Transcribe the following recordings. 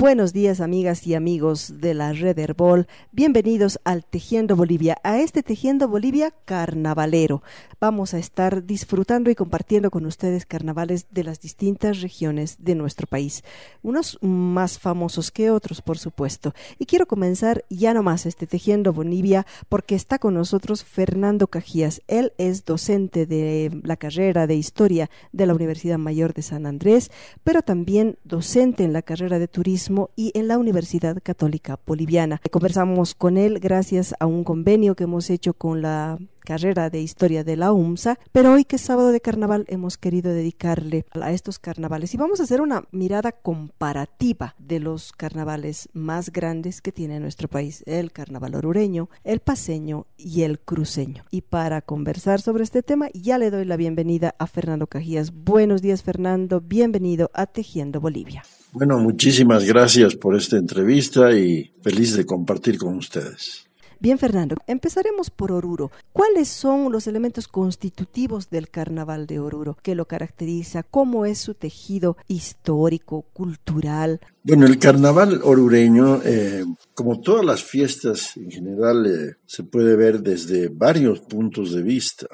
Buenos días amigas y amigos de la Red Herbol, bienvenidos al Tejiendo Bolivia, a este Tejiendo Bolivia carnavalero. Vamos a estar disfrutando y compartiendo con ustedes carnavales de las distintas regiones de nuestro país, unos más famosos que otros por supuesto. Y quiero comenzar ya nomás este Tejiendo Bolivia porque está con nosotros Fernando Cajías, él es docente de la carrera de Historia de la Universidad Mayor de San Andrés, pero también docente en la carrera de Turismo y en la Universidad Católica Boliviana. Conversamos con él gracias a un convenio que hemos hecho con la carrera de historia de la UMSA, pero hoy que es sábado de carnaval hemos querido dedicarle a estos carnavales y vamos a hacer una mirada comparativa de los carnavales más grandes que tiene nuestro país, el carnaval orureño, el paseño y el cruceño. Y para conversar sobre este tema ya le doy la bienvenida a Fernando Cajías. Buenos días Fernando, bienvenido a Tejiendo Bolivia. Bueno, muchísimas gracias por esta entrevista y feliz de compartir con ustedes. Bien, Fernando, empezaremos por Oruro. ¿Cuáles son los elementos constitutivos del carnaval de Oruro? ¿Qué lo caracteriza? ¿Cómo es su tejido histórico, cultural? Bueno, el carnaval orureño, eh, como todas las fiestas en general, eh, se puede ver desde varios puntos de vista.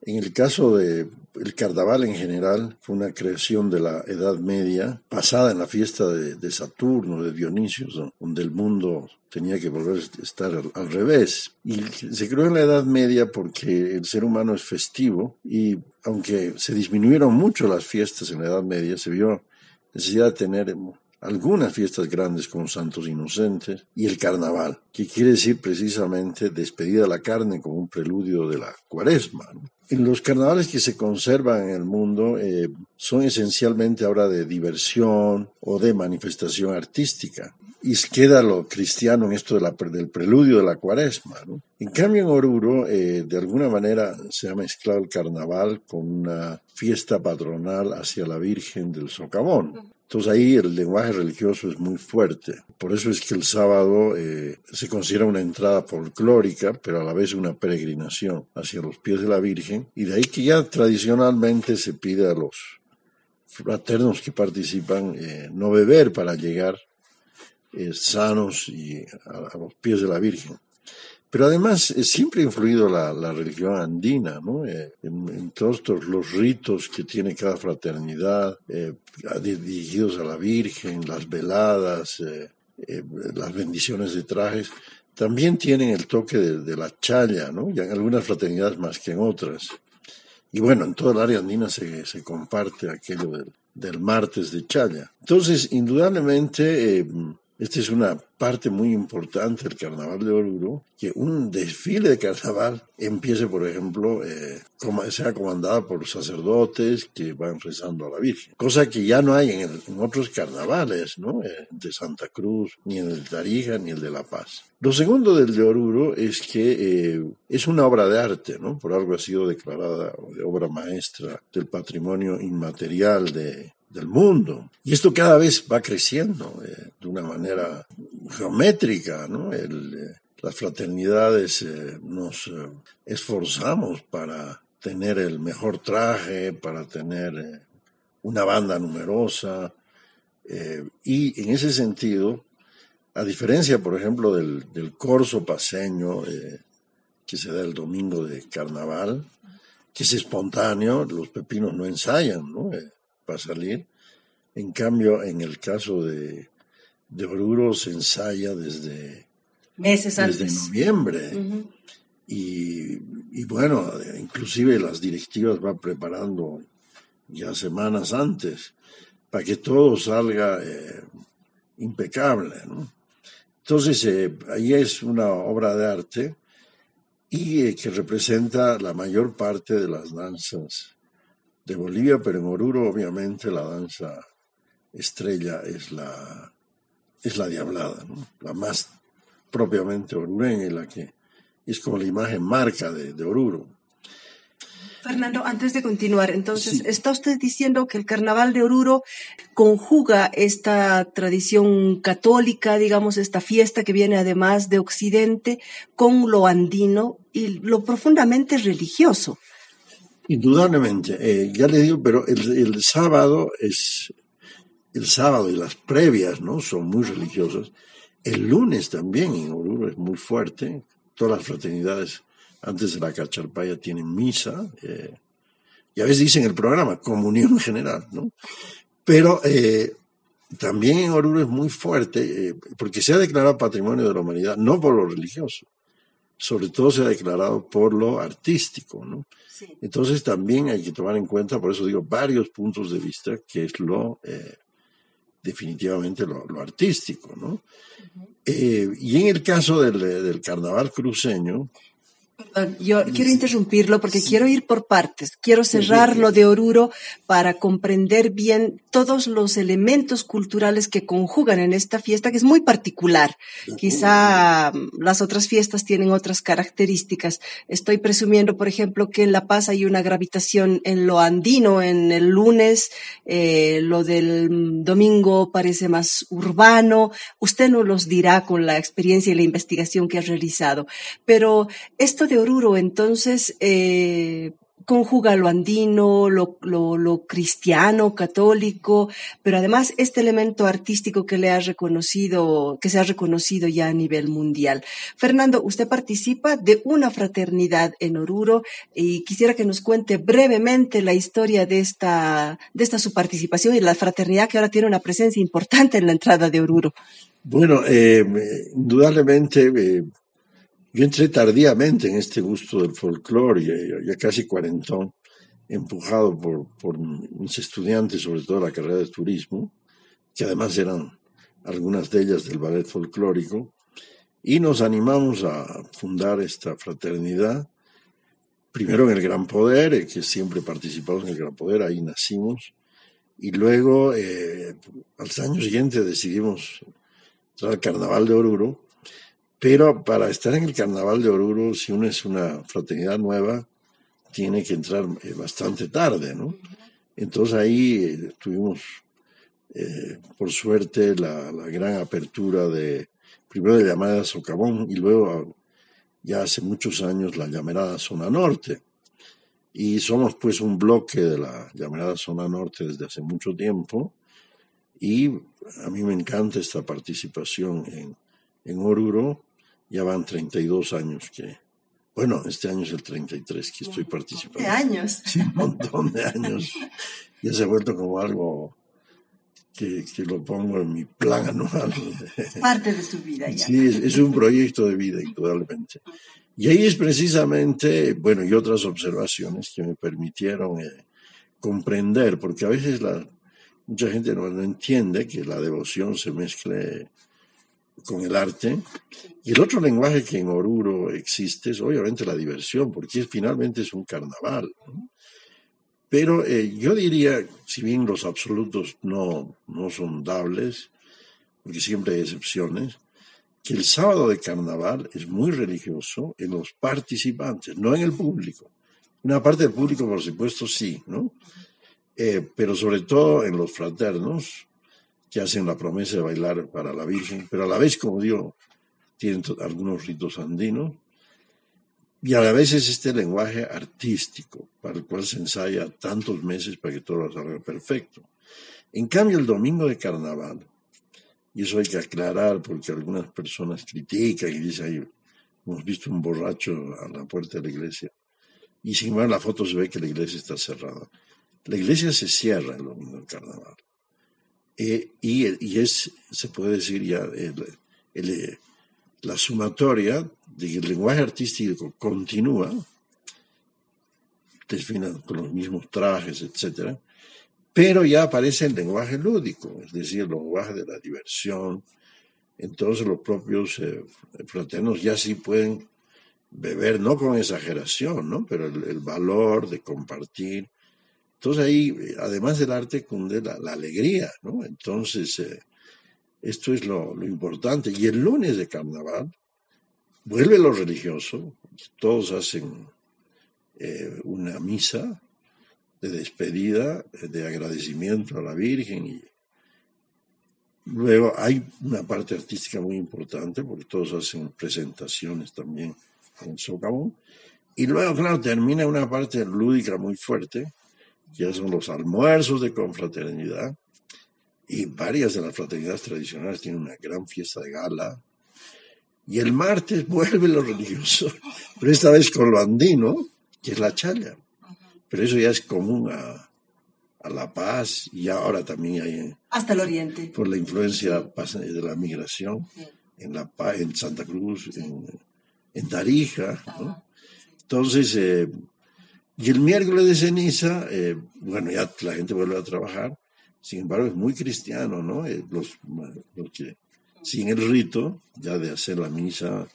En el caso de el carnaval en general, fue una creación de la Edad Media, basada en la fiesta de, Saturno, de Dionisio, donde el mundo tenía que volver a estar al, al, revés. Y se creó en la Edad Media porque el ser humano es festivo y aunque se disminuyeron mucho las fiestas en la Edad Media, se vio necesidad de tener algunas fiestas grandes como Santos Inocentes y el Carnaval, que quiere decir precisamente despedida de la carne como un preludio de la cuaresma. En los carnavales que se conservan en el mundo eh, son esencialmente ahora de diversión o de manifestación artística. Y queda lo cristiano en esto del preludio de la cuaresma. En cambio, en Oruro, eh, de alguna manera se ha mezclado el carnaval con una fiesta patronal hacia la Virgen del Socavón. Entonces ahí el lenguaje religioso es muy fuerte. Por eso es que el sábado eh, se considera una entrada folclórica, pero a la vez una peregrinación hacia los pies de la Virgen. Y de ahí que ya tradicionalmente se pide a los fraternos que participan eh, no beber para llegar eh, sanos y a, los pies de la Virgen. Pero además eh, siempre ha influido la, religión andina, ¿no? Eh, en, todos los ritos que tiene cada fraternidad, eh, dirigidos a la Virgen, las veladas, las bendiciones de trajes, también tienen el toque de, la chaya, ¿no? Y en algunas fraternidades más que en otras. Y bueno, en toda el área andina se, comparte aquello del, del, martes de chaya. Entonces, indudablemente, esta es una parte muy importante del carnaval de Oruro, que un desfile de carnaval empiece, por ejemplo, eh, sea comandada por sacerdotes que van rezando a la Virgen, cosa que ya no hay en, otros carnavales, ¿no? Eh, de Santa Cruz, ni en el de Tarija, ni el de La Paz. Lo segundo del de Oruro es que eh, es una obra de arte, ¿no? Por algo ha sido declarada de obra maestra del patrimonio inmaterial de, del mundo. Y esto cada vez va creciendo eh, de una manera geométrica, ¿no? El, eh, las fraternidades eh, nos esforzamos para tener el mejor traje, para tener una banda numerosa. y en ese sentido, a diferencia, por ejemplo, del, del corso paseño que se da el domingo de carnaval, que es espontáneo, los pepinos no ensayan, ¿no? Para salir. En cambio, en el caso de, de Oruro se ensaya desde, Meses desde noviembre. y, bueno, inclusive las directivas van preparando ya semanas antes para que todo salga eh, impecable. Entonces, eh, ahí es una obra de arte y eh, que representa la mayor parte de las danzas de Bolivia, pero en Oruro obviamente la danza estrella es la, es la diablada, la más propiamente orureña y la que es como la imagen marca de, Oruro. Fernando, antes de continuar, entonces, ¿está usted diciendo que el carnaval de Oruro conjuga esta tradición católica, digamos, esta fiesta que viene además de Occidente, con lo andino y lo profundamente religioso? Indudablemente, eh, ya le digo, pero el, sábado es, el sábado y las previas, ¿no? Son muy religiosas. El lunes también en Oruro es muy fuerte. Todas las fraternidades antes de la cacharpaya tienen misa. Eh, y a veces dicen el programa, comunión general, ¿no? Pero eh, también en Oruro es muy fuerte, porque se ha declarado patrimonio de la humanidad, no por lo religioso, sobre todo se ha declarado por lo artístico, ¿no? Entonces también hay que tomar en cuenta, por eso digo, varios puntos de vista, que es lo eh, definitivamente lo, artístico, ¿no? Eh, y en el caso del, del carnaval cruceño, Perdón, yo quiero interrumpirlo porque quiero ir por partes. Quiero cerrar lo de Oruro para comprender bien todos los elementos culturales que conjugan en esta fiesta, que es muy particular. Quizá mm, las otras fiestas tienen otras características. Estoy presumiendo, por ejemplo, que en La Paz hay una gravitación en lo andino en el lunes, eh, lo del mm, domingo parece más urbano. Usted nos los dirá con la experiencia y la investigación que ha realizado. Pero esto de Oruro entonces eh, conjuga lo andino, lo, lo, cristiano, católico, pero además este elemento artístico que le reconocido, que se ha reconocido ya a nivel mundial. Fernando, usted participa de una fraternidad en Oruro y quisiera que nos cuente brevemente la historia de esta, de esta su participación y la fraternidad que ahora tiene una presencia importante en la entrada de Oruro. Bueno, eh, indudablemente eh, yo entré tardíamente en este gusto del folclore, ya, ya casi cuarentón, empujado por, por mis estudiantes, sobre todo la carrera de turismo, que además eran algunas de ellas del ballet folclórico, y nos animamos a fundar esta fraternidad, primero en el Gran Poder, eh, que siempre participamos en el Gran Poder, ahí nacimos, y luego eh, al año siguiente decidimos entrar al Carnaval de Oruro, pero para estar en el Carnaval de Oruro, si uno es una fraternidad nueva, tiene que entrar eh, bastante tarde, ¿no? Entonces ahí eh, tuvimos, eh, por suerte, la, gran apertura de, primero de llamada Socavón y luego, ya hace muchos años, la llamada Zona Norte. Y somos pues un bloque de la llamada Zona Norte desde hace mucho tiempo y a mí me encanta esta participación en, en Oruro ya van 32 años que, bueno, este año es el 33 que estoy participando. ¿De años? Sí, un montón de años. Ya se ha vuelto como algo que, que lo pongo en mi plan anual. Parte de su vida ya. Sí, es, un proyecto de vida, indudablemente. Y ahí es precisamente, bueno, y otras observaciones que me permitieron eh, comprender, porque a veces la, mucha gente no, no entiende que la devoción se mezcle con el arte. Y el otro lenguaje que en Oruro existe es obviamente la diversión, porque finalmente es un carnaval. Pero eh, yo diría, si bien los absolutos no, no son dables, porque siempre hay excepciones, que el sábado de carnaval es muy religioso en los participantes, no en el público. Una parte del público, por supuesto, sí, ¿no? Eh, pero sobre todo en los fraternos, que hacen la promesa de bailar para la Virgen, pero a la vez, como digo, tienen algunos ritos andinos, y a la vez es este lenguaje artístico, para el cual se ensaya tantos meses para que todo salga perfecto. En cambio, el domingo de carnaval, y eso hay que aclarar porque algunas personas critican y dicen, hemos visto un borracho a la puerta de la iglesia, y sin embargo en la foto se ve que la iglesia está cerrada. La iglesia se cierra el domingo de carnaval. Eh, y, es, se puede decir ya, la sumatoria de que el lenguaje artístico continúa, con los mismos trajes, etc., pero ya aparece el lenguaje lúdico, es decir, el lenguaje de la diversión. Entonces los propios eh, fraternos ya sí pueden beber, no con exageración, ¿no? pero el valor de compartir entonces ahí, además del arte, cunde la, alegría, ¿no? Entonces, eh, esto es lo, importante. Y el lunes de carnaval vuelve lo religioso, todos hacen eh, una misa de despedida, de agradecimiento a la Virgen y luego hay una parte artística muy importante porque todos hacen presentaciones también en el socavón y luego claro termina una parte lúdica muy fuerte ya son los almuerzos de confraternidad, y varias de las fraternidades tradicionales tienen una gran fiesta de gala. Y el martes vuelve lo religioso, pero esta vez con lo andino, que es la chaya. Pero eso ya es común a, La Paz y ahora también hay... Hasta el oriente. Por la influencia de la migración en, la, en Santa Cruz, en, en Tarija. Entonces, eh, y el miércoles de ceniza, eh, bueno, ya la gente vuelve a trabajar, sin embargo es muy cristiano, ¿no? Eh, los, que sin el rito ya de hacer la misa,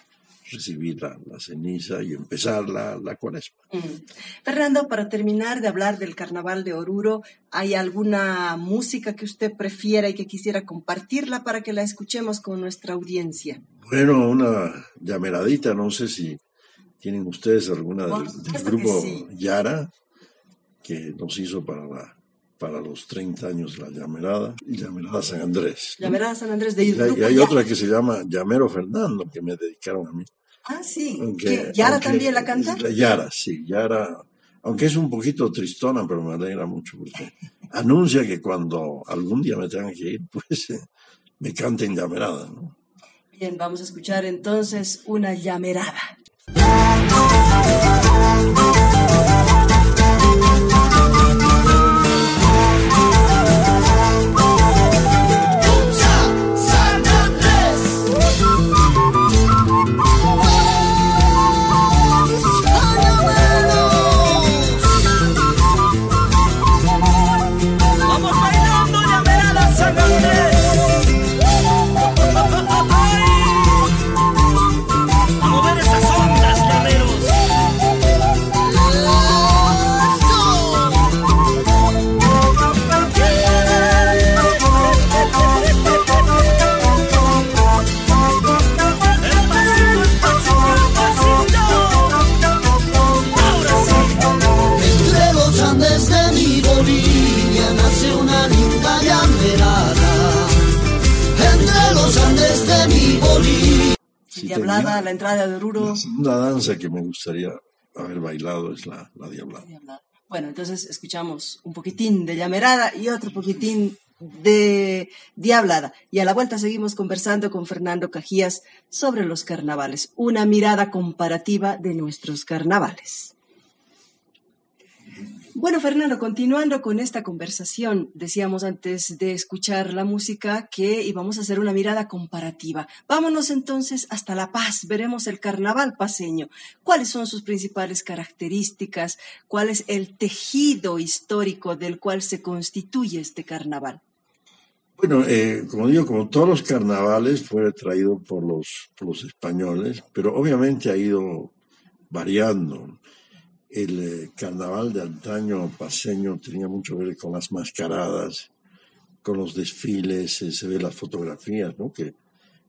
recibir la, ceniza y empezar la, la cuaresma. Mm. Fernando, para terminar de hablar del carnaval de Oruro, ¿hay alguna música que usted prefiera y que quisiera compartirla para que la escuchemos con nuestra audiencia? Bueno, una llameradita, no sé si ¿Tienen ustedes alguna del, grupo Yara que nos hizo para, para los 30 años la Llamerada y Llamerada San Andrés? Llamerada San Andrés de Y, y hay otra que se llama Llamero Fernando que me dedicaron a mí. Ah, sí. ¿Yara también la canta? Yara, sí. Yara, aunque es un poquito tristona, pero me alegra mucho porque anuncia que cuando algún día me tengan que ir, pues eh, me canten llamerada. ¿no? Bien, vamos a escuchar entonces una llamerada. Thank you. Bailado es la, la diablada. Bueno, entonces escuchamos un poquitín de llamerada y otro poquitín de Diablada. Y a la vuelta seguimos conversando con Fernando Cajías sobre los carnavales, una mirada comparativa de nuestros carnavales. Bueno, Fernando, continuando con esta conversación, decíamos antes de escuchar la música que íbamos a hacer una mirada comparativa. Vámonos entonces hasta La Paz, veremos el carnaval paseño. ¿Cuáles son sus principales características? ¿Cuál es el tejido histórico del cual se constituye este carnaval? Bueno, eh, como digo, como todos los carnavales fue traído por los, por los españoles, pero obviamente ha ido variando el eh, carnaval de antaño paseño tenía mucho que ver con las mascaradas, con los desfiles, eh, se ve las fotografías, ¿no? Que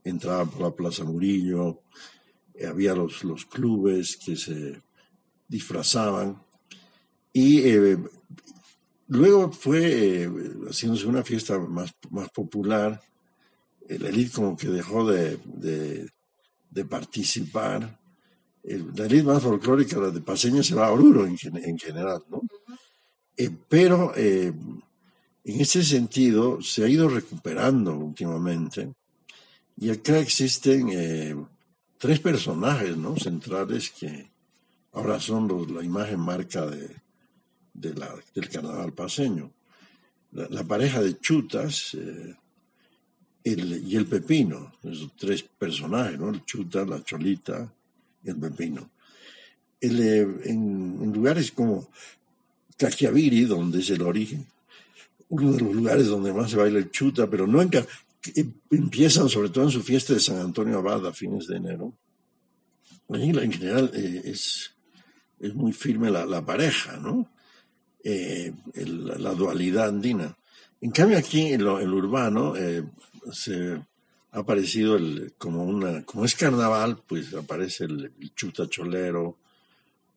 entraban por la Plaza Murillo, eh, había los, los clubes que se disfrazaban y luego fue haciéndose una fiesta más, más popular, la élite como que dejó de, de participar la élite más folclórica, la de Paseña, se va a Oruro en, general, ¿no? Eh, pero eh, en ese sentido se ha ido recuperando últimamente y acá existen eh, tres personajes ¿no? centrales que ahora son la imagen marca de, del carnaval paseño. La, pareja de chutas y el pepino, esos tres personajes, ¿no? el chuta, la cholita el pepino. Eh, en, lugares como Cachiaviri, donde es el origen, uno de los lugares donde más se baila el chuta, pero no en, empiezan sobre todo en su fiesta de San Antonio Abad a fines de enero. En general eh, es, es muy firme la, pareja, ¿no? Eh, la dualidad andina. En cambio aquí en lo, urbano se ha aparecido el, como una, como es carnaval, pues aparece el, chuta cholero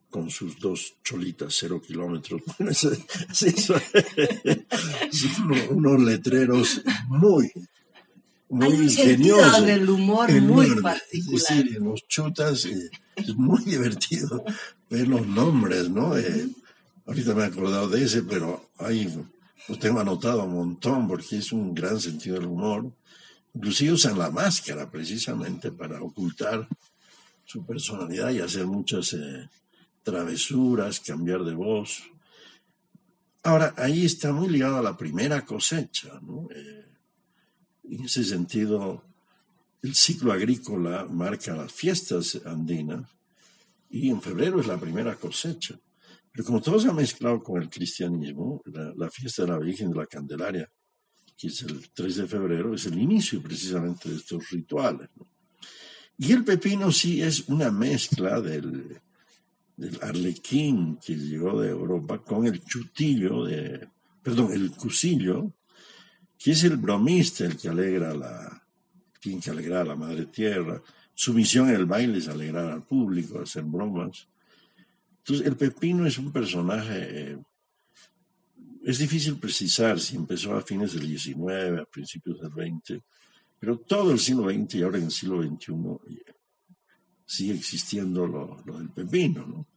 con sus dos cholitas, cero kilómetros. unos letreros muy, muy ingeniosos. del humor muy particular. los chutas eh, es muy divertido ver los nombres, ¿no? Eh, ahorita me he acordado de ese, pero hay lo tengo anotado un montón porque es un gran sentido del humor. Inclusive usan la máscara precisamente para ocultar su personalidad y hacer muchas eh, travesuras, cambiar de voz. Ahora, ahí está muy ligado a la primera cosecha, ¿no? Eh, en ese sentido, el ciclo agrícola marca las fiestas andinas y en febrero es la primera cosecha. Pero como todo se ha mezclado con el cristianismo, la, fiesta de la Virgen de la Candelaria, que es el 3 de febrero, es el inicio precisamente de estos rituales. Y el pepino sí es una mezcla del, arlequín que llegó de Europa con el chutillo, de, perdón, el cusillo, que es el bromista, el que alegra la, que a la madre tierra. Su misión en el baile es alegrar al público, hacer bromas. Entonces, el pepino es un personaje, eh, es difícil precisar si empezó a fines del XIX, a principios del XX, pero todo el siglo XX y ahora en el siglo XXI eh, sigue existiendo lo, del pepino, ¿no?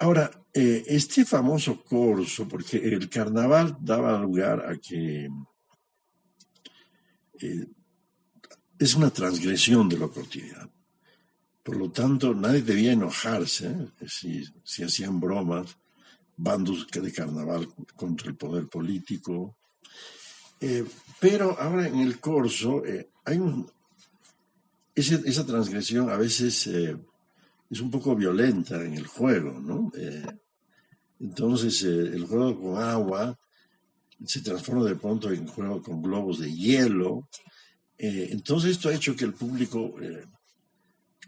Ahora, eh, este famoso corso, porque el carnaval daba lugar a que es una transgresión de lo cotidiano. Por lo tanto, nadie debía enojarse ¿eh? si, hacían bromas, bandos de carnaval contra el poder político. Eh, pero ahora en el corso eh, hay un, esa transgresión a veces es un poco violenta en el juego, ¿no? entonces el juego con agua se transforma de pronto en juego con globos de hielo eh, entonces esto ha hecho que el público eh,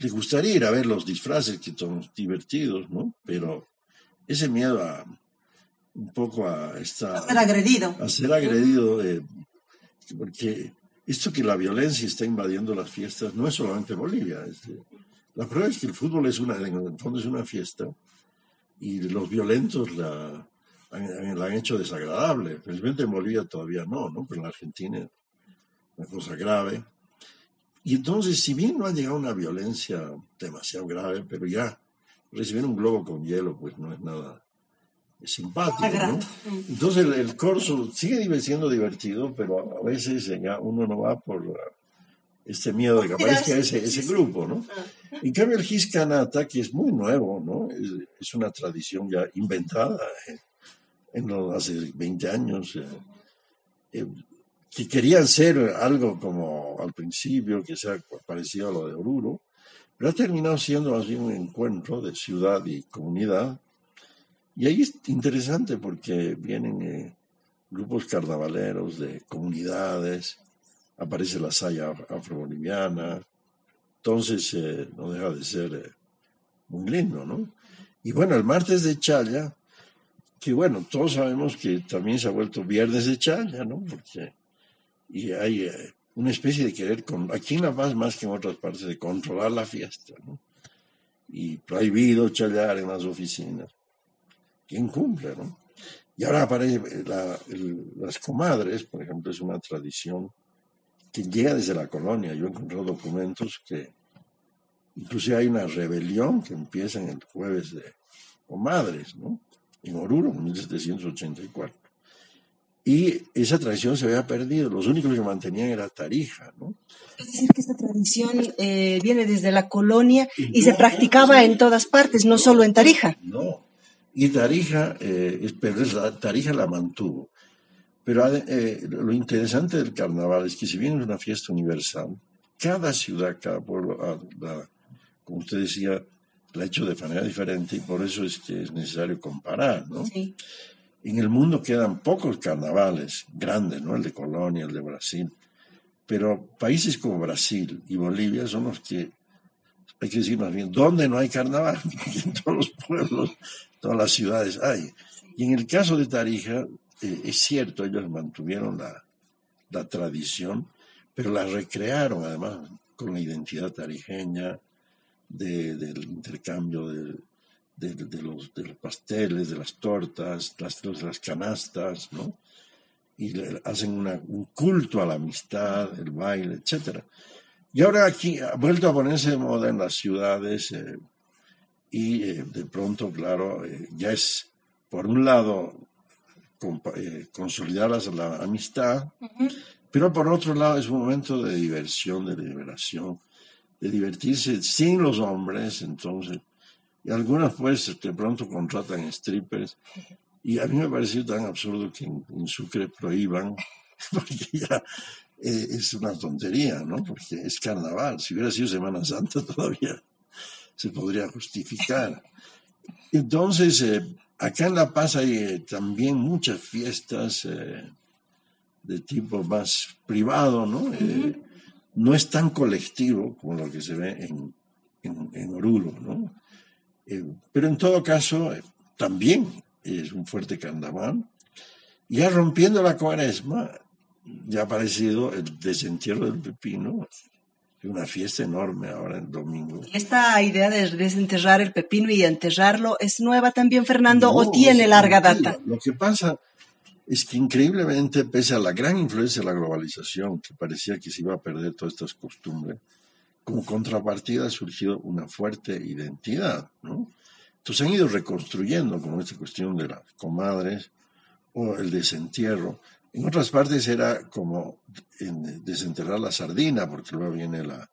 le gustaría ir a ver los disfraces que son divertidos, ¿no? Pero ese miedo a un poco a estar... A ser agredido. A ser agredido, eh, porque esto que la violencia está invadiendo las fiestas no es solamente Bolivia. la prueba es que el fútbol es una, en el fondo es una fiesta y los violentos la, la han hecho desagradable. Felizmente en Bolivia todavía no, ¿no? Pero en la Argentina una cosa grave. Y entonces, si bien no ha llegado una violencia demasiado grave, pero ya recibir un globo con hielo, pues no es nada simpático. Entonces, el, corso sigue siendo divertido, pero a veces ya uno no va por este miedo de que aparezca ese, ese grupo, ¿no? Ah. En cambio, el Giscanata, que es muy nuevo, ¿no? Es, una tradición ya inventada eh, en los, hace 20 años. Eh, eh, que querían ser algo como al principio, que sea parecido a lo de Oruro, pero ha terminado siendo más bien un encuentro de ciudad y comunidad. Y ahí es interesante porque vienen eh, grupos carnavaleros de comunidades, aparece la saya afroboliviana, entonces eh, no deja de ser eh, muy lindo, ¿no? Y bueno, el martes de Chaya, que bueno, todos sabemos que también se ha vuelto viernes de Chaya, ¿no? Porque y hay eh, una especie de querer, con, aquí en La Paz más que en otras partes, de controlar la fiesta, ¿no? Y prohibido chayar en las oficinas. ¿Quién cumple, no? Y ahora aparece las comadres, por ejemplo, es una tradición que llega desde la colonia. Yo he encontrado documentos que inclusive hay una rebelión que empieza en el jueves de comadres, ¿no? En Oruro, en 1784. Y esa tradición se había perdido, los únicos que mantenían era Tarija. ¿no? Es decir, que esta tradición eh, viene desde la colonia y, se practicaba en todas partes, no solo en Tarija. No, y Tarija, eh, Tarija la mantuvo. Pero eh, lo interesante del carnaval es que si bien es una fiesta universal, cada ciudad, cada pueblo, ah, como usted decía, la ha hecho de manera diferente y por eso es que es necesario comparar, ¿no? Sí. En el mundo quedan pocos carnavales grandes, ¿no? El de Colonia, el de Brasil. Pero países como Brasil y Bolivia son los que, hay que decir más bien, ¿dónde no hay carnaval? en todos los pueblos, todas las ciudades hay. Y en el caso de Tarija, eh, es cierto, ellos mantuvieron la, la tradición, pero la recrearon además con la identidad tarijeña del intercambio de, de, los, de los pasteles, de las tortas, las, las canastas, ¿no? Y hacen un culto a la amistad, el baile, etc. Y ahora aquí ha vuelto a ponerse de moda en las ciudades eh, y eh, de pronto, claro, eh, ya es, por un lado, eh, consolidar la amistad, pero por otro lado es un momento de diversión, de liberación, de divertirse sin los hombres, entonces, y algunas pues de pronto contratan strippers, y a mí me ha parecido tan absurdo que en, Sucre prohíban, porque ya eh, es una tontería, ¿no? Porque es carnaval, si hubiera sido Semana Santa todavía se podría justificar. Entonces, eh, acá en La Paz hay eh, también muchas fiestas de tipo más privado, ¿no? no es tan colectivo como lo que se ve en, en, Oruro, ¿no? Pero en todo caso, también es un fuerte carnaval. Ya rompiendo la cuaresma, ya ha aparecido el desentierro del pepino, una fiesta enorme ahora el domingo. ¿Esta idea de desenterrar el pepino y enterrarlo es nueva también, Fernando, o tiene larga data? Lo que pasa es que increíblemente, pese a la gran influencia de la globalización, que parecía que se iba a perder todas estas costumbres, como contrapartida ha surgido una fuerte identidad, ¿no? Entonces han ido reconstruyendo, como esta cuestión de las comadres o el desentierro. En otras partes era como desenterrar la sardina, porque luego viene la,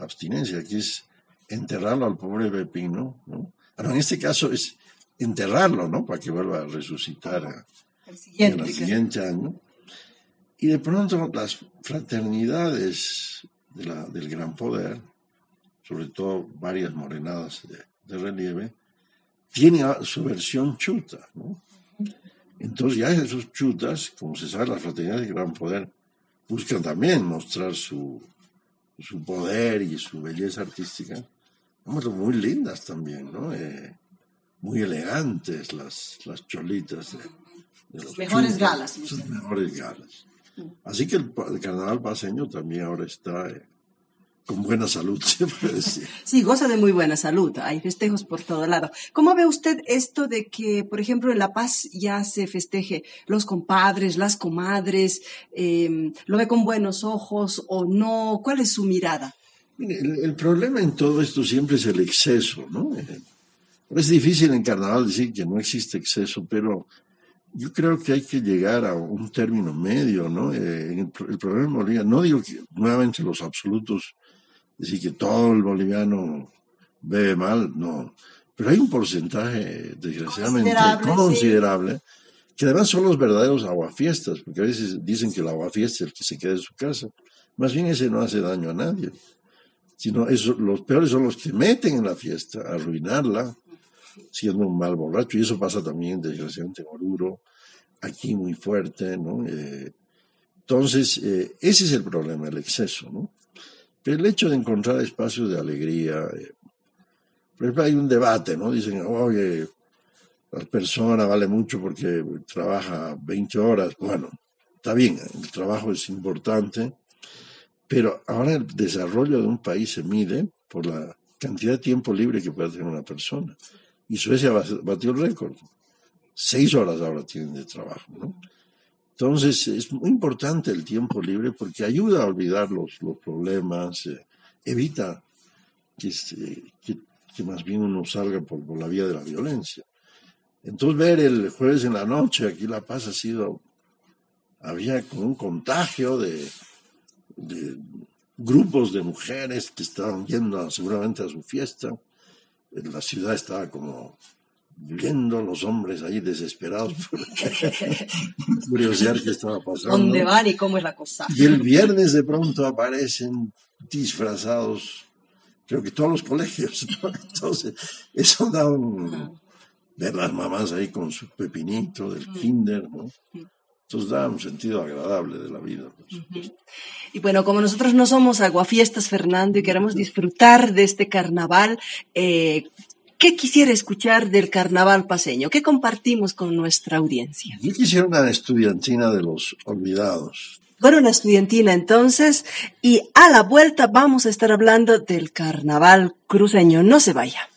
abstinencia. Aquí es enterrarlo al pobre Pepino, ¿no? en este caso es enterrarlo, ¿no? Para que vuelva a resucitar el siguiente, el siguiente año. Y de pronto las fraternidades del gran poder, sobre todo varias morenadas de relieve, tiene su versión chuta, ¿no? Entonces ya esos chutas, como se sabe, las fraternidades de gran poder buscan también mostrar su, su poder y su belleza artística. Muy lindas también, ¿no? Eh, muy elegantes las, las cholitas de, los mejores galas. Sus mejores galas. Así que el, carnaval paseño también ahora está eh, con buena salud, se puede decir. Sí, goza de muy buena salud. Hay festejos por todo lado. ¿Cómo ve usted esto de que, por ejemplo, en La Paz ya se festeje los compadres, las comadres? Em, ¿Lo ve con buenos ojos o no? ¿Cuál es su mirada? el, problema en todo esto siempre es el exceso, ¿no? Eh, es difícil en carnaval decir que no existe exceso, pero yo creo que hay que llegar a un término medio, ¿no? Eh, el, problema de no digo que nuevamente los absolutos decir que todo el boliviano bebe mal, no. Pero hay un porcentaje, desgraciadamente, considerable, que además son los verdaderos aguafiestas, porque a veces dicen que el aguafiesta es el que se queda en su casa. Más bien ese no hace daño a nadie. Sino eso, los peores son los que meten en la fiesta, arruinarla, siendo un mal borracho. Y eso pasa también, desgraciadamente, en Oruro, aquí muy fuerte, ¿no? Eh, entonces, eh, ese es el problema, el exceso, ¿no? Pero el hecho de encontrar espacios de alegría, eh, por ejemplo, hay un debate, ¿no? Dicen, oye, la persona vale mucho porque trabaja 20 horas. Bueno, está bien, el trabajo es importante, pero ahora el desarrollo de un país se mide por la cantidad de tiempo libre que puede tener una persona. Y Suecia batió el récord. Seis horas ahora tienen de trabajo. Entonces, es muy importante el tiempo libre porque ayuda a olvidar los, los problemas, eh, evita que, que, más bien uno salga por, la vía de la violencia. Entonces, ver el jueves en la noche, aquí La Paz ha sido, había como un contagio de grupos de mujeres que estaban yendo seguramente a su fiesta. La ciudad estaba como viendo los hombres ahí desesperados por curiosidad qué estaba pasando. ¿Dónde van y cómo es la cosa? Y el viernes de pronto aparecen disfrazados, creo que todos los colegios. Entonces, eso da un... ver las mamás ahí con su pepinito del kinder, ¿no? Entonces da un sentido agradable de la vida. Y bueno, como nosotros no somos aguafiestas, Fernando, y queremos disfrutar de este carnaval, eh, ¿Qué quisiera escuchar del carnaval paseño? ¿Qué compartimos con nuestra audiencia? Yo quisiera una estudiantina de los olvidados. Bueno, una estudiantina entonces, y a la vuelta vamos a estar hablando del carnaval cruceño. No se vaya.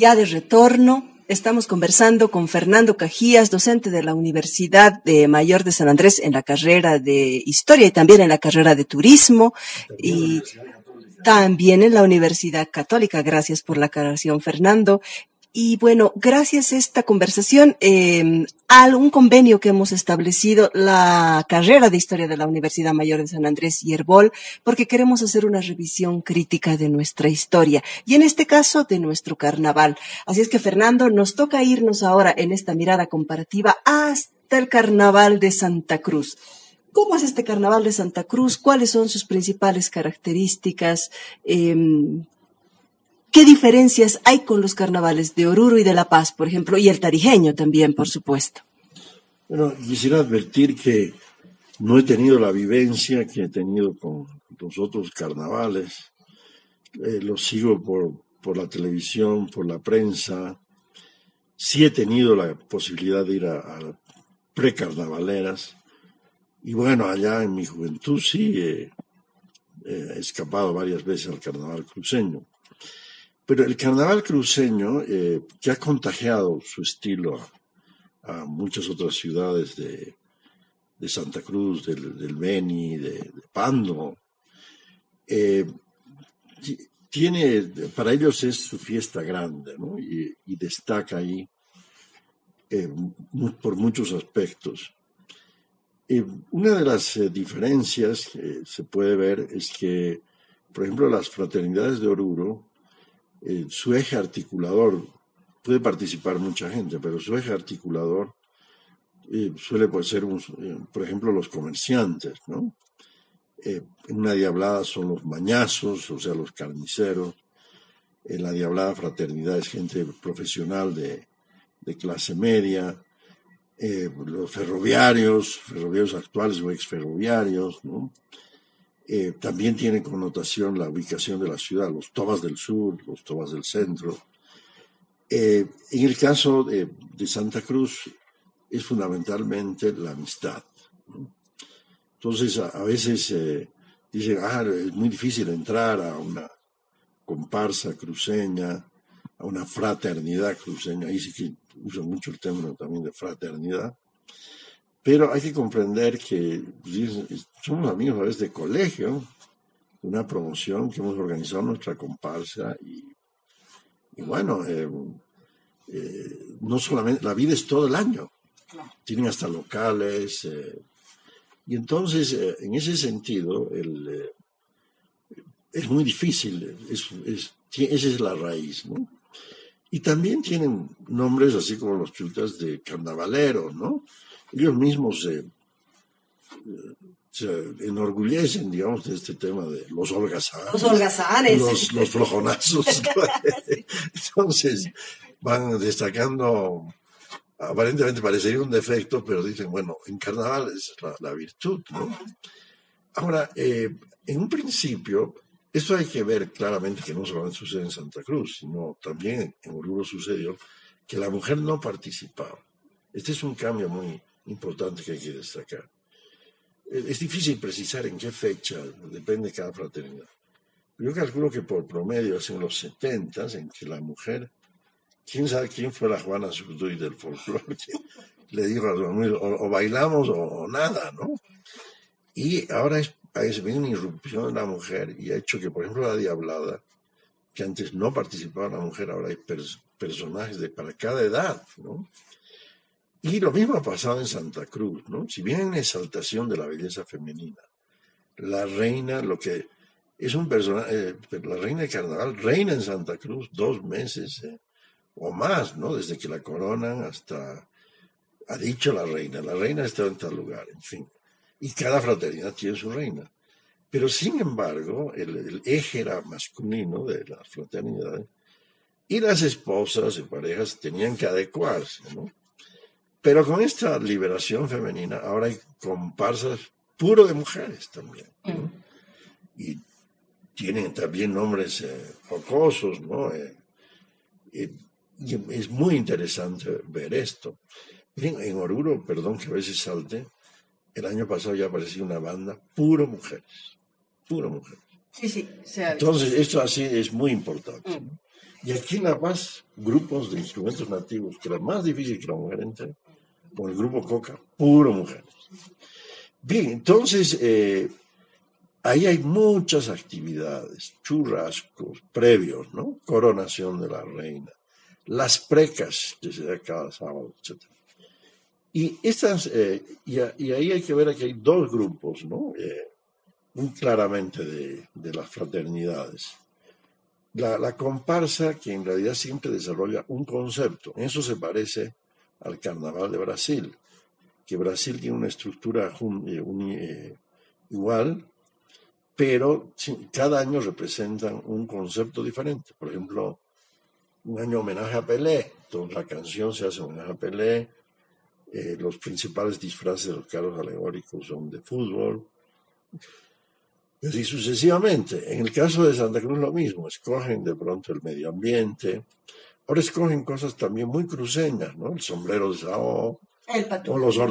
Ya de retorno. Estamos conversando con Fernando Cajías, docente de la Universidad de Mayor de San Andrés en la carrera de Historia y también en la carrera de Turismo y también en la Universidad Católica. Gracias por la aclaración, Fernando. Y bueno, gracias a esta conversación, eh, a un convenio que hemos establecido la carrera de historia de la Universidad Mayor de San Andrés y Herbol, porque queremos hacer una revisión crítica de nuestra historia y en este caso de nuestro carnaval. Así es que Fernando, nos toca irnos ahora en esta mirada comparativa hasta el carnaval de Santa Cruz. ¿Cómo es este carnaval de Santa Cruz? ¿Cuáles son sus principales características? Eh, ¿Qué diferencias hay con los carnavales de Oruro y de La Paz, por ejemplo, y el tarijeño también, por supuesto? Bueno, quisiera advertir que no he tenido la vivencia que he tenido con los otros carnavales. Eh, los sigo por, por la televisión, por la prensa. Sí he tenido la posibilidad de ir a, a precarnavaleras. Y bueno, allá en mi juventud sí he escapado varias veces al carnaval cruceño. Pero el carnaval cruceño, eh, que ha contagiado su estilo a, muchas otras ciudades de, Santa Cruz, del, Beni, de, Pando, eh, tiene, para ellos es su fiesta grande, ¿no? y, destaca ahí eh, por muchos aspectos. una de las diferencias que se puede ver es que, por ejemplo, las fraternidades de Oruro eh, su eje articulador, puede participar mucha gente, pero su eje articulador eh, suele ser, eh, por ejemplo, los comerciantes, ¿no? en una diablada son los mañazos, o sea, los carniceros. En la diablada fraternidad es gente profesional de, de clase media. los ferroviarios, ferroviarios actuales o exferroviarios, ¿no? Eh, también tiene connotación la ubicación de la ciudad, los tobas del sur, los tobas del centro. Eh, en el caso de, Santa Cruz es fundamentalmente la amistad. Entonces a, veces eh, dicen, ah, es muy difícil entrar a una comparsa cruceña, a una fraternidad cruceña, ahí sí que uso mucho el término también de fraternidad, pero hay que comprender que pues, somos amigos a veces de colegio, una promoción que hemos organizado nuestra comparsa y, bueno, eh, eh, no solamente, la vida es todo el año, tienen hasta locales, eh, y entonces en ese sentido es muy difícil, esa es la raíz, ¿no? Y también tienen nombres así como los chutas de carnavalero, ¿no? Ellos mismos se, enorgullecen, digamos, de este tema de los holgazanes. Los holgazanes. Los, flojonazos. Entonces, van destacando, aparentemente parecería un defecto, pero dicen, bueno, en carnaval es la, virtud, ¿no? Ahora, eh, en un principio, esto hay que ver claramente que no solamente sucede en Santa Cruz, sino también en Oruro sucedió que la mujer no participaba. Este es un cambio muy, importante que hay que destacar. Es difícil precisar en qué fecha, depende de cada fraternidad. Yo calculo que por promedio es en los 70 en que la mujer, quién sabe quién fue la Juana Zurduy del folclore, le dijo a los o, bailamos o, nada, ¿no? Y ahora es, hay una irrupción de la mujer y ha hecho que, por ejemplo, la Diablada, que antes no participaba la mujer, ahora hay personajes de para cada edad, ¿no? Y lo mismo ha pasado en Santa Cruz, ¿no? Si bien en exaltación de la belleza femenina, la reina, lo que es un personaje, eh, la reina de carnaval, reina en Santa Cruz dos meses eh, o más, ¿no? Desde que la coronan hasta, ha dicho la reina, la reina está en tal lugar, en fin. Y cada fraternidad tiene su reina. Pero sin embargo, el, el eje era masculino de las fraternidades y las esposas y parejas tenían que adecuarse, ¿no? Pero con esta liberación femenina, ahora hay comparsas puro de mujeres también. Mm. Y tienen también nombres eh, jocosos, ¿no? Eh, y es muy interesante ver esto. en Oruro, perdón que a veces salte, el año pasado ya apareció una banda puro mujeres, puro mujeres. Sí, sí, Entonces, esto así es muy importante. Mm. Y aquí en La Paz, grupos de instrumentos nativos, que era más difícil que la mujer entera, con el grupo Coca, puro mujeres. Bien, entonces, eh, ahí hay muchas actividades, churrascos previos, ¿no? Coronación de la reina, las precas que se da cada sábado, etc. Y, estas, eh, y, ahí hay que ver que hay dos grupos, ¿no? Eh, muy claramente de, de las fraternidades la, comparsa que en realidad siempre desarrolla un concepto. Eso se parece al carnaval de Brasil, que Brasil tiene una estructura eh, eh, igual, pero cada año representan un concepto diferente. Por ejemplo, un año homenaje a Pelé, entonces la canción se hace homenaje a Pelé, eh, los principales disfraces de los carros alegóricos son de fútbol, y así sucesivamente. En el caso de Santa Cruz lo mismo, escogen de pronto el medio ambiente. Ahora escogen cosas también muy cruceñas, ¿no? El sombrero de Sao, o los, eh,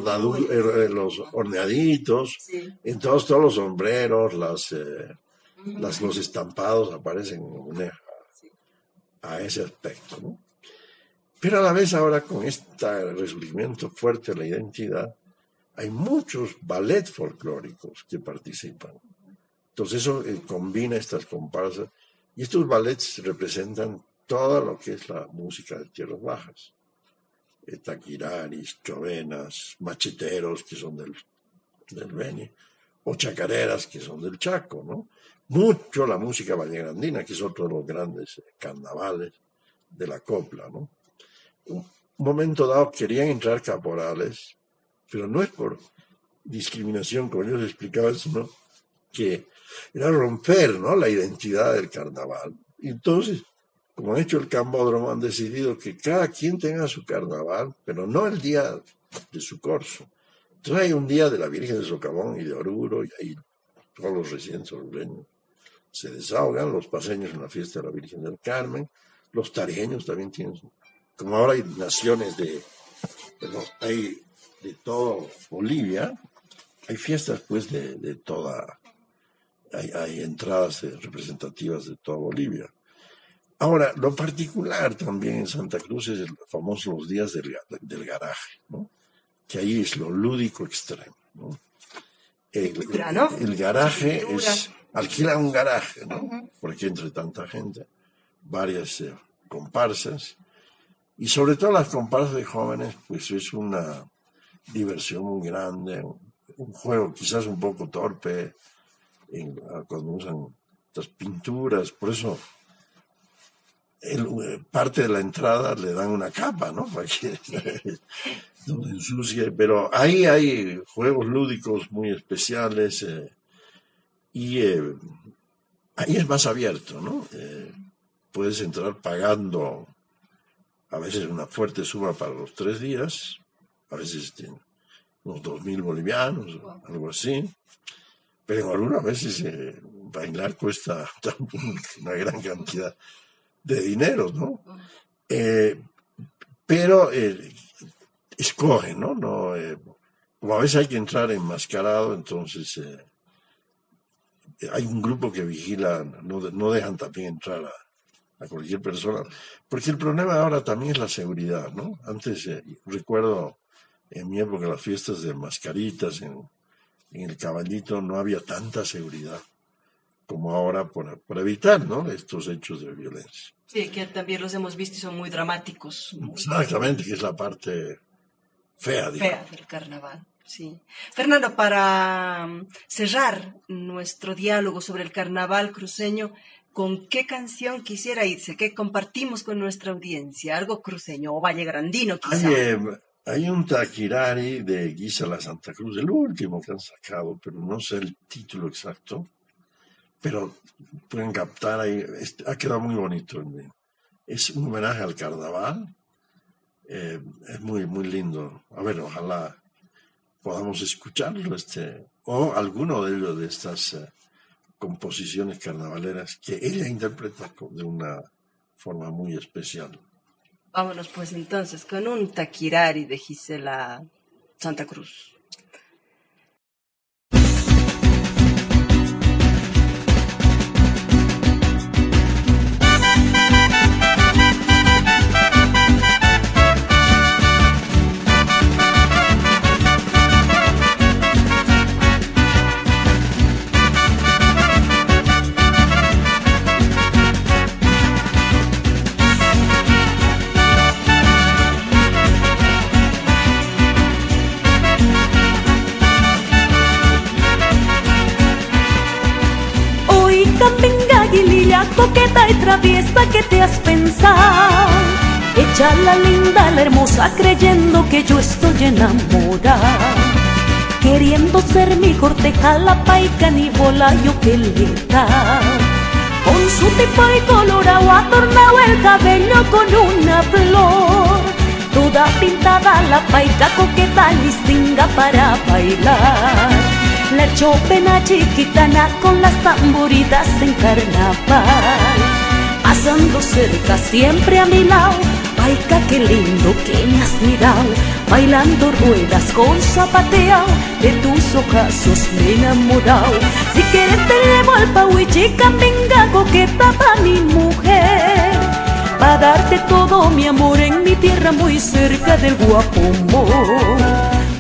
eh, los horneaditos, en todos, todos los sombreros, las, eh, las, los estampados aparecen en a ese aspecto, ¿no? Pero a la vez ahora con este resurgimiento fuerte de la identidad, hay muchos ballet folclóricos que participan. Entonces eso eh, combina estas comparsas y estos ballets representan todo lo que es la música de tierras bajas. Eh, taquiraris, chovenas, macheteros que son del, del Beni, o chacareras que son del Chaco, ¿no? Mucho la música vallegrandina, que es otro de los grandes eh, carnavales de la copla, ¿no? Un momento dado querían entrar caporales, pero no es por discriminación, como yo les explicaba, sino que era romper ¿no? la identidad del carnaval. Entonces, como han hecho el Cambódromo, han decidido que cada quien tenga su carnaval, pero no el día de su corso. Entonces hay un día de la Virgen de Socavón y de Oruro, y ahí todos los residentes orureños se desahogan, los paseños en la fiesta de la Virgen del Carmen, los tarijeños también tienen, como ahora hay naciones de, hay de toda Bolivia, hay fiestas pues de, de toda hay, entradas representativas de toda Bolivia. Ahora, lo particular también en Santa Cruz es el famoso los días del, garaje, ¿no? que ahí es lo lúdico extremo. ¿no? El, garaje es, alquila un garaje, ¿no? porque entre tanta gente, varias eh, comparsas, y sobre todo las comparsas de jóvenes, pues es una diversión muy grande, un juego quizás un poco torpe, cuando usan estas pinturas, por eso eh, parte de la entrada le dan una capa, ¿no? Para que no ensucie, pero ahí hay juegos lúdicos muy especiales eh, y eh, ahí es más abierto, ¿no? puedes entrar pagando a veces una fuerte suma para los tres días, a veces unos dos mil bolivianos, algo así, pero algunas veces eh, bailar cuesta una gran cantidad de dinero, ¿no? Eh, pero eh, escogen, ¿no? no como a veces hay que entrar enmascarado, entonces hay un grupo que vigila, no, no dejan también entrar a, cualquier persona, porque el problema ahora también es la seguridad, ¿no? Antes, recuerdo en mi época las fiestas de mascaritas en el caballito no había tanta seguridad como ahora por, evitar ¿no? estos hechos de violencia. Sí, que también los hemos visto y son muy dramáticos. Exactamente, que es la parte fea, Fea del carnaval. Sí. Fernando, para um, cerrar nuestro diálogo sobre el carnaval cruceño, ¿con qué canción quisiera irse? ¿Qué compartimos con nuestra audiencia? ¿Algo cruceño o vallegrandino quizá? Hay un taquirari de Guisa la Santa Cruz, el último que han sacado, pero no sé el título exacto. Pero pueden captar ahí, ha quedado muy bonito. Es un homenaje al carnaval. Eh, es muy, muy lindo. A ver, ojalá podamos escucharlo, este, o alguno de ellos de estas eh, composiciones carnavaleras que ella interpreta de una forma muy especial. Vámonos pues entonces con un taquirari de Gisela Santa Cruz. Coqueta y traviesa que te has pensado. Echa la linda, la hermosa, creyendo que yo estoy enamorada. Queriendo ser mi corteja, la paica ni bola yo que. Con su tipo y colorado adornado el cabello con una flor. Toda pintada la paica coqueta listinga para bailar. La chopena chiquitana con las tamboritas en carnaval. Pasando cerca siempre a mi lado Paica, qué lindo que me has mirado, bailando ruedas con zapateo, de tus ojazos me he enamorado. Si quieres te llevo al pauichica, venga coqueta pa' mi mujer, pa' darte todo mi amor en mi tierra muy cerca del Guapomor.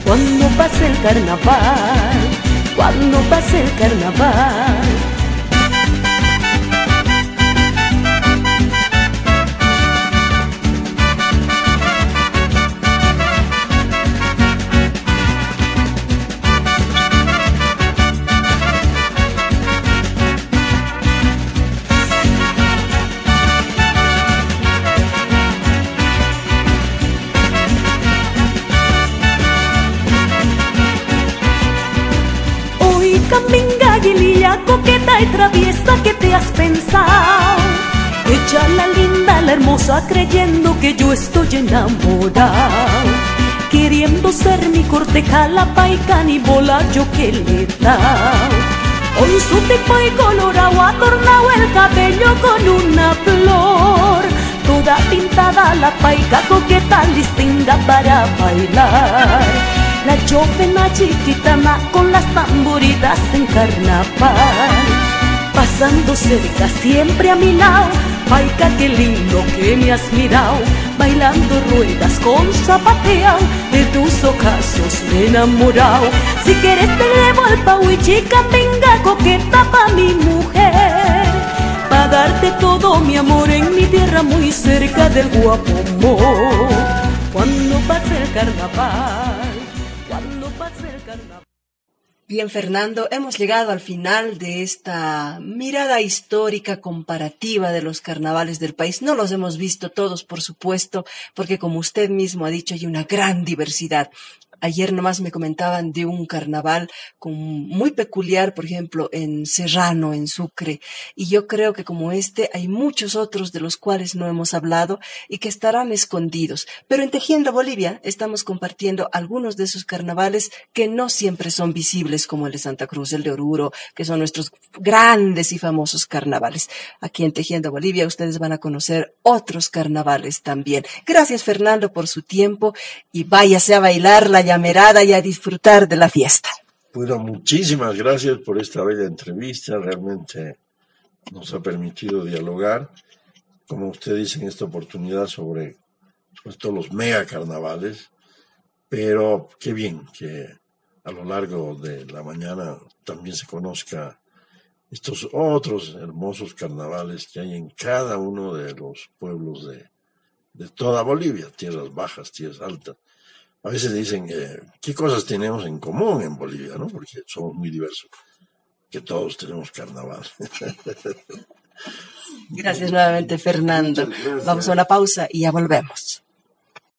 Cuando pase el carnaval, cuando pase el carnaval. Coqueta y que te has pensado. Echa la linda, la hermosa, creyendo que yo estoy enamorado. Queriendo ser mi corteja, la paica ni bola yo que le da. Con su tipo y colorado, adornado el cabello con una flor. Toda pintada la paica coqueta, listinga para bailar la chopena chiquitana con las tamboritas en carnaval. Pasando cerca siempre a mi lado, paica qué lindo que me has mirado, bailando ruedas con zapateo, de tus ocasos me he enamorado. Si quieres te llevo al pau y chica, venga coqueta pa' mi mujer, pa' darte todo mi amor en mi tierra muy cerca del Guapomor, cuando pase el carnaval. Bien, Fernando, hemos llegado al final de esta mirada histórica comparativa de los carnavales del país. No los hemos visto todos, por supuesto, porque como usted mismo ha dicho, hay una gran diversidad. Ayer nomás me comentaban de un carnaval muy peculiar, por ejemplo, en Serrano, en Sucre. Y yo creo que como este hay muchos otros de los cuales no hemos hablado y que estarán escondidos. Pero en Tejiendo Bolivia estamos compartiendo algunos de esos carnavales que no siempre son visibles, como el de Santa Cruz, el de Oruro, que son nuestros grandes y famosos carnavales. Aquí en Tejiendo Bolivia ustedes van a conocer otros carnavales también. Gracias Fernando por su tiempo y váyase a bailar la y a disfrutar de la fiesta. Bueno, muchísimas gracias por esta bella entrevista. Realmente nos ha permitido dialogar, como usted dice en esta oportunidad, sobre, todos los mega carnavales. Pero qué bien que a lo largo de la mañana también se conozca estos otros hermosos carnavales que hay en cada uno de los pueblos de toda Bolivia, tierras bajas, tierras altas a veces dicen, ¿qué cosas tenemos en común en Bolivia? ¿no? Porque somos muy diversos, que todos tenemos carnaval. Gracias nuevamente, Fernando. Vamos a una pausa y ya volvemos.